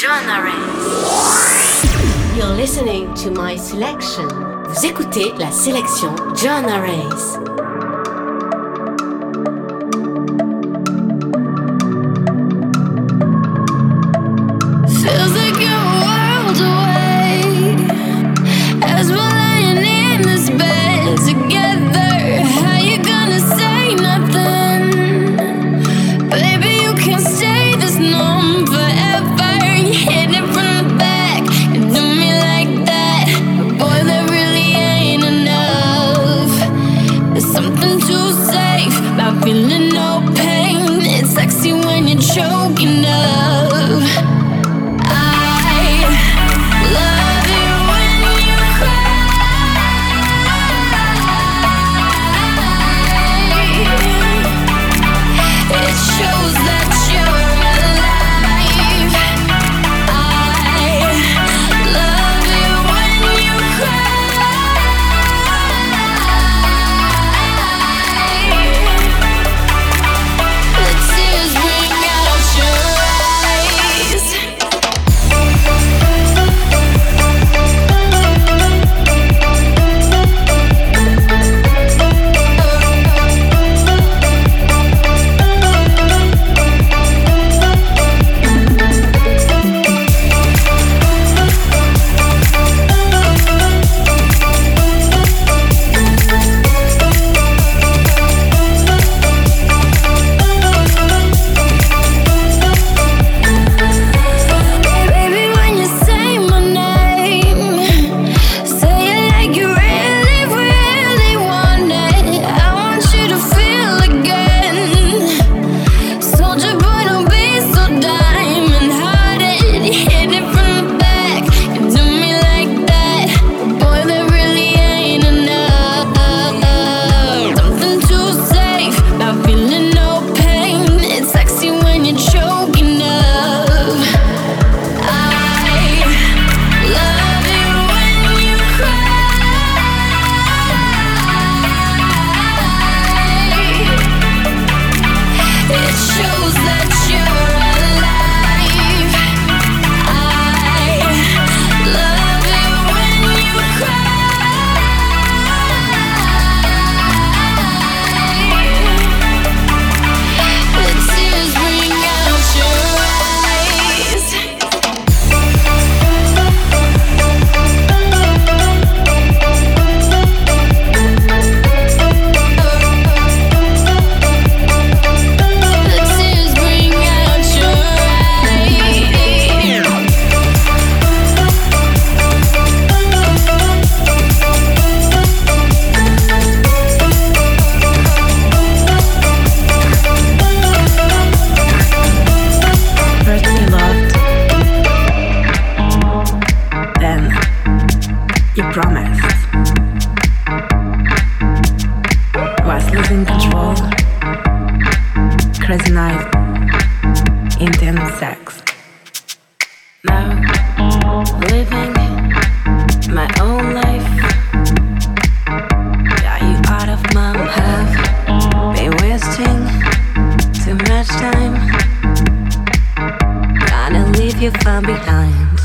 John You're listening to my selection. Vous écoutez la sélection John Arrays. time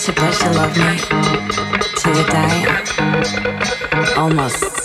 supposed to love me to a diet. Almost.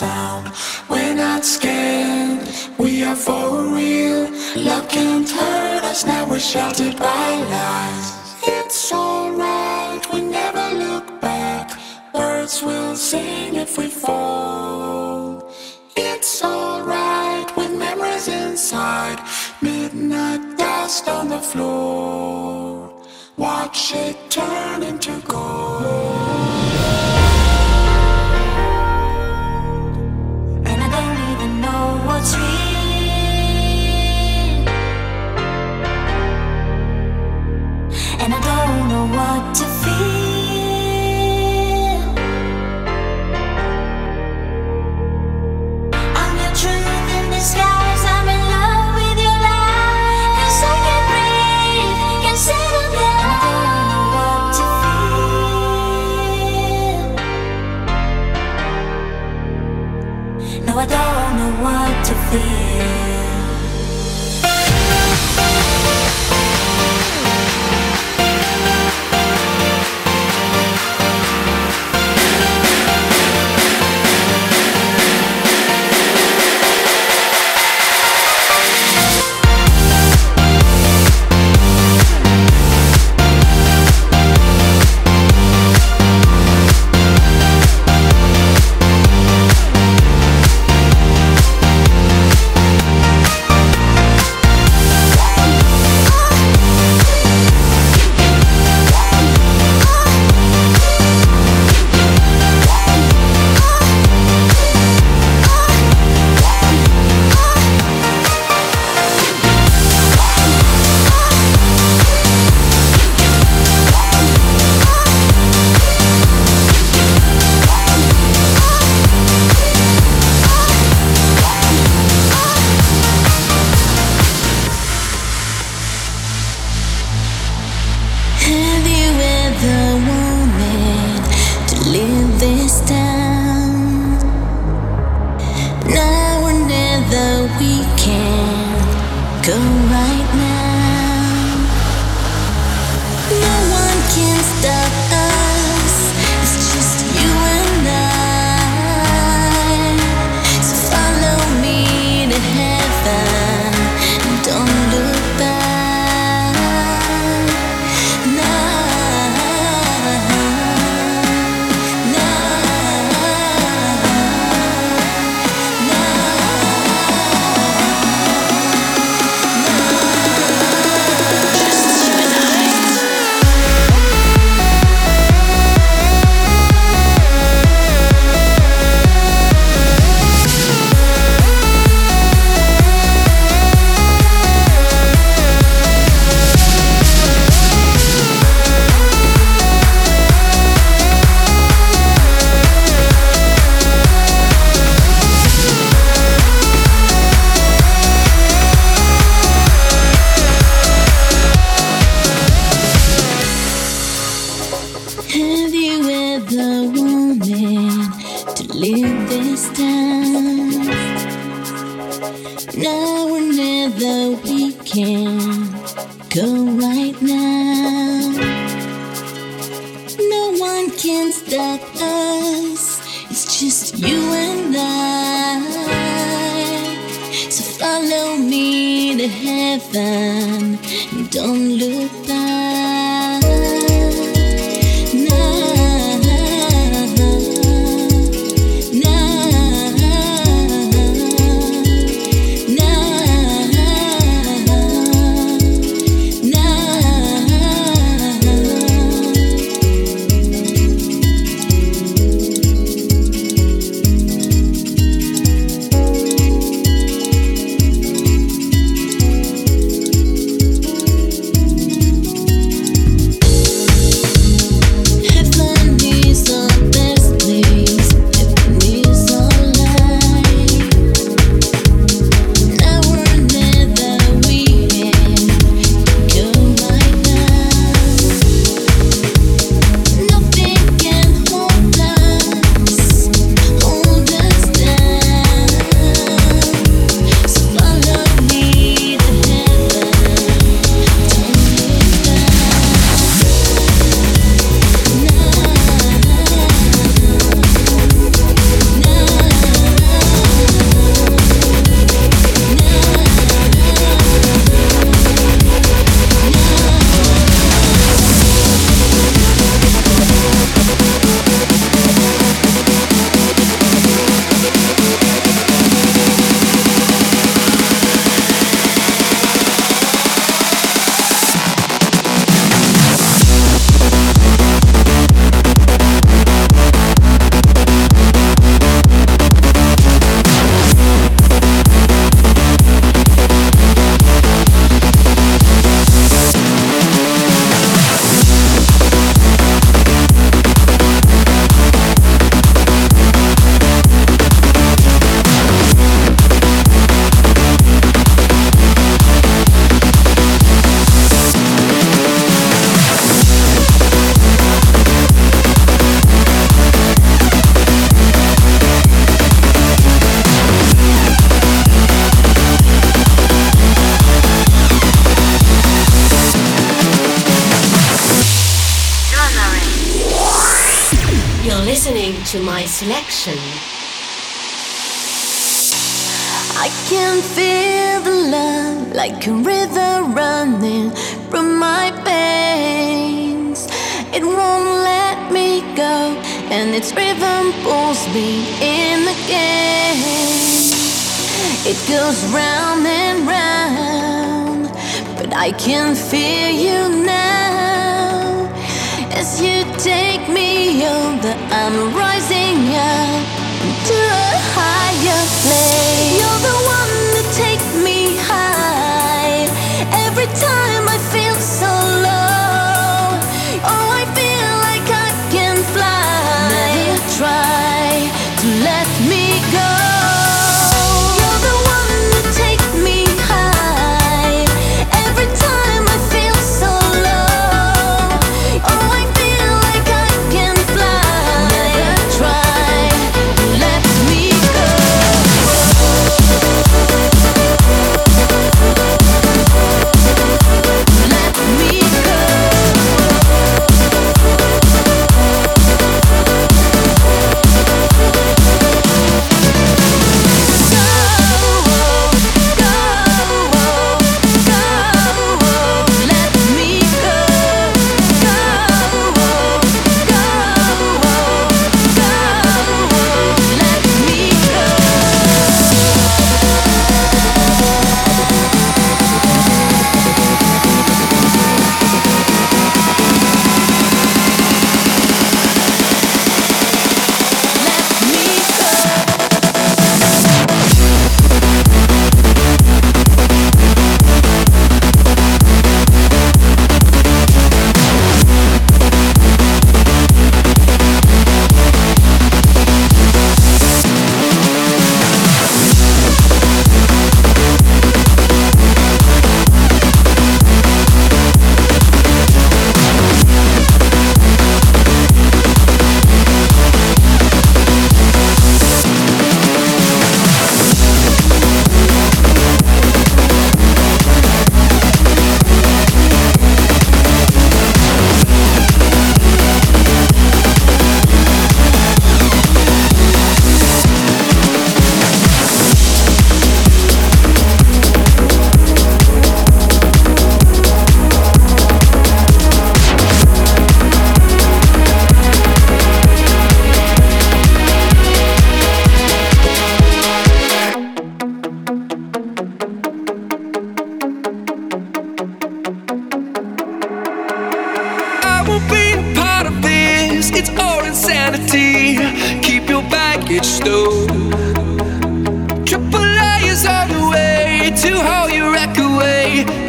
sound. We're not scared, we are for real. Love can't hurt us, now we're sheltered by lies. It's alright, we never look back. Birds will sing if we fall. It's alright, with memories inside. Midnight dust on the floor. Watch it turn into gold. and I don't know what to feel. be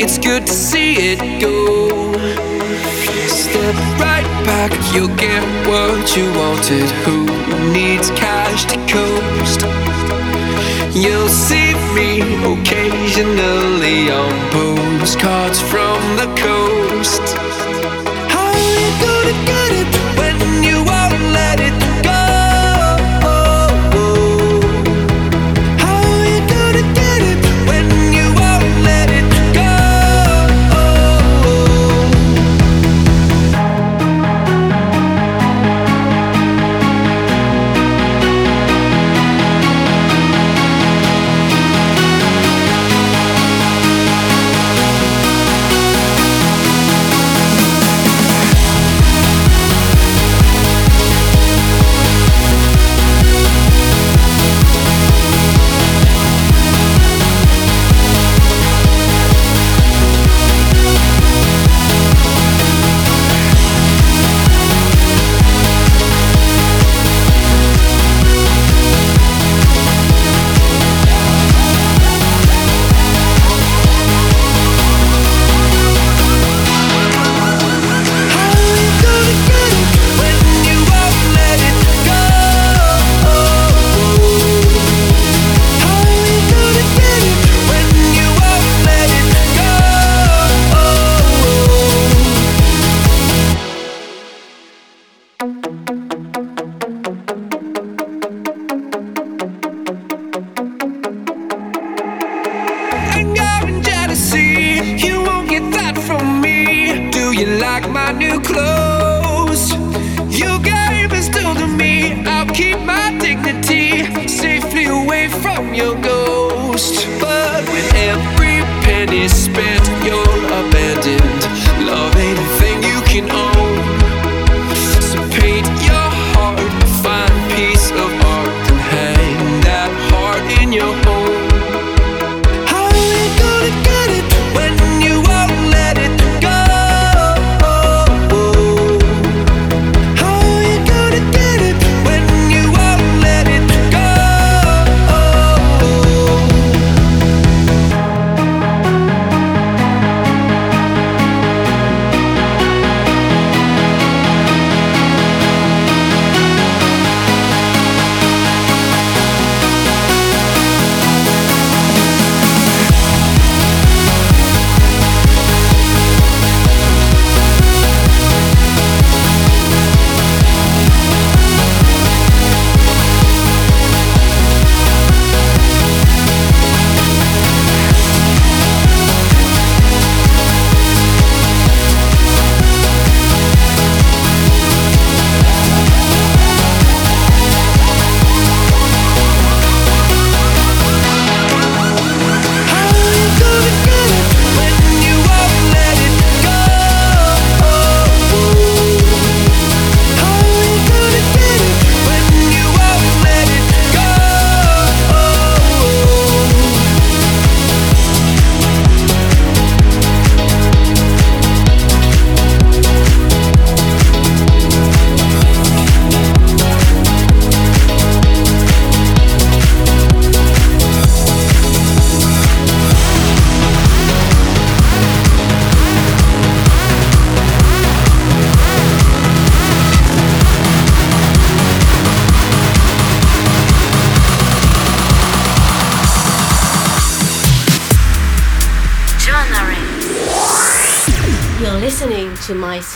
it's good to see it go. Step right back, you'll get what you wanted. Who needs cash to coast? You'll see me occasionally on postcards from the coast. How are you gonna get it when you won't let it?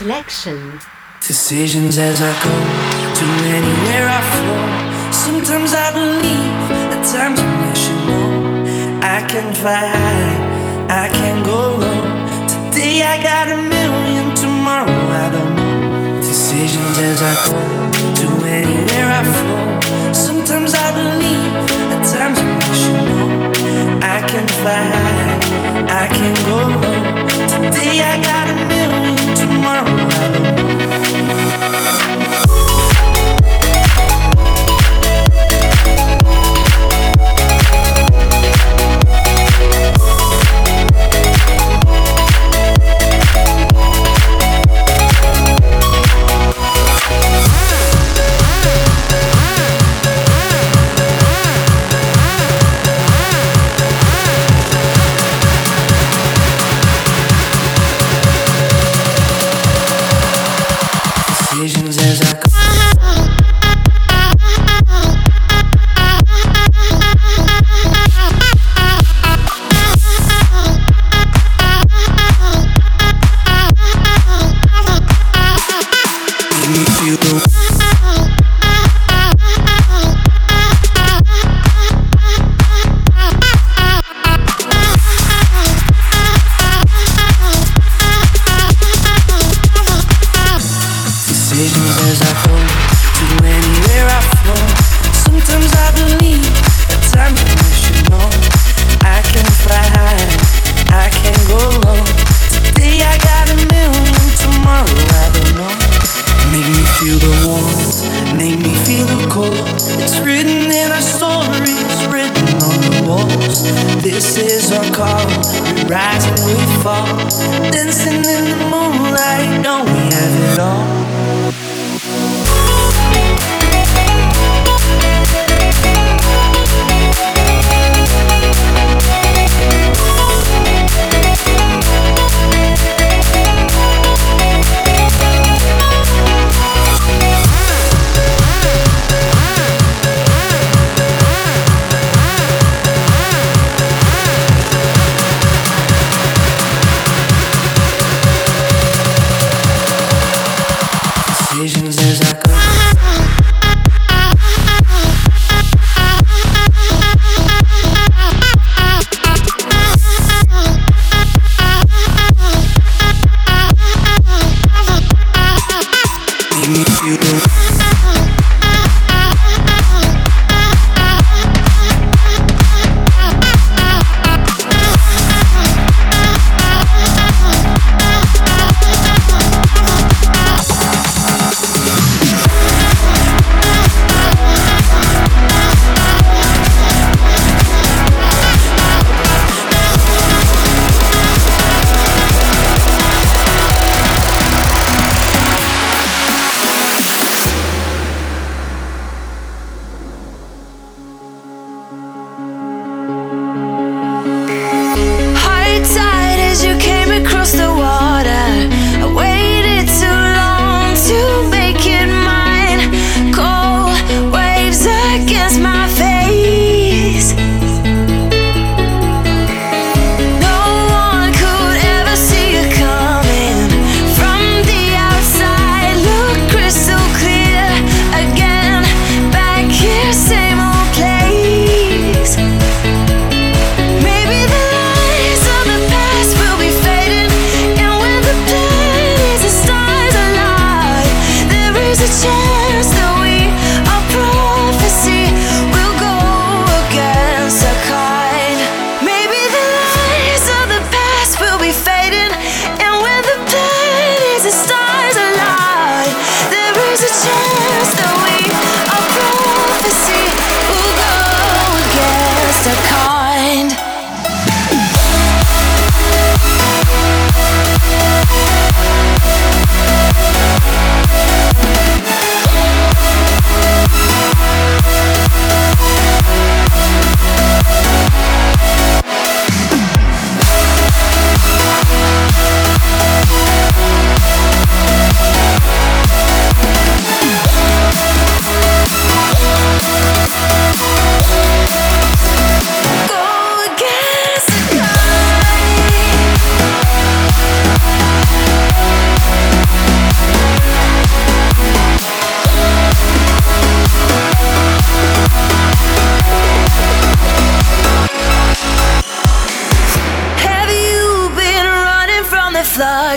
selection. Decisions as I go to anywhere I flow. Sometimes I believe, at times I should know. I can fly, I can go low. Today I got a million, tomorrow I don't know. Decisions as I go to anywhere I flow. Sometimes I believe, at times I should know. I can fly, I can go low. Today I got a million tomorrow.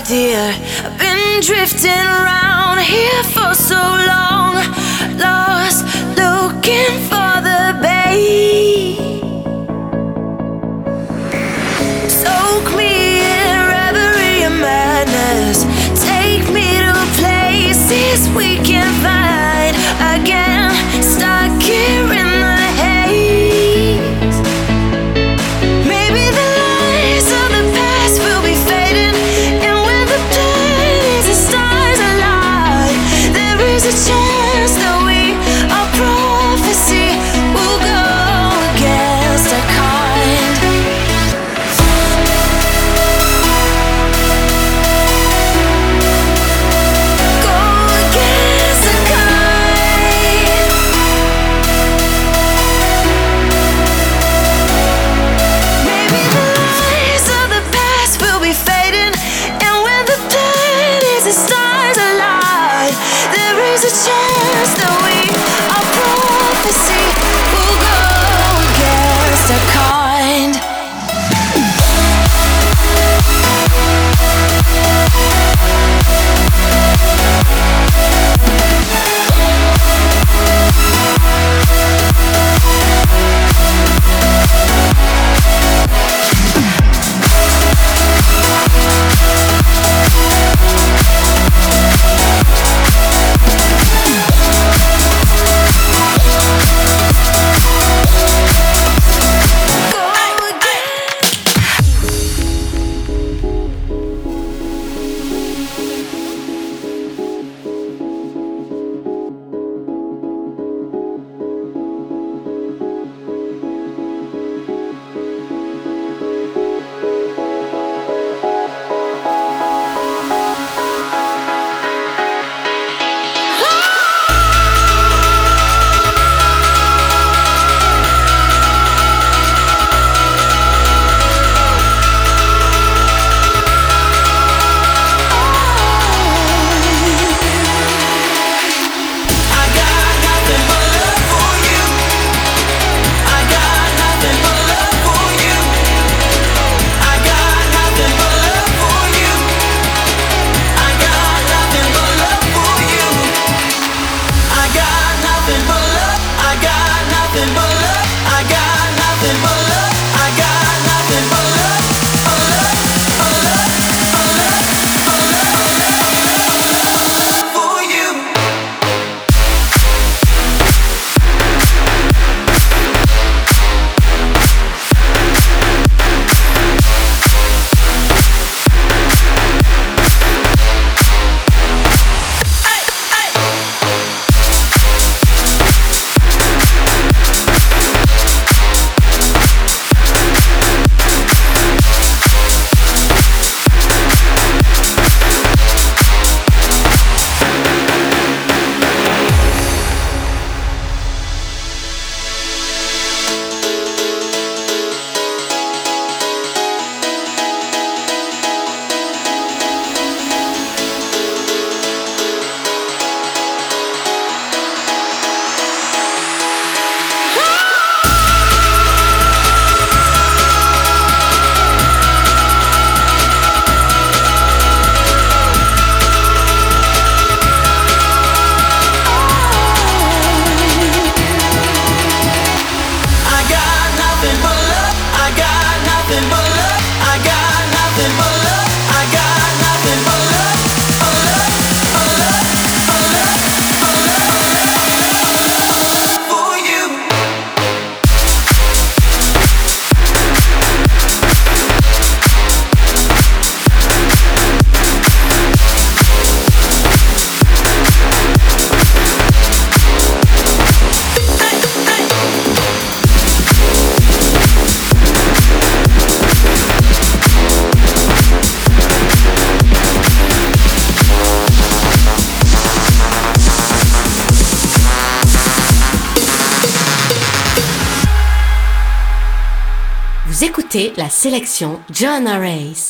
Dear. La sélection Joanna Race.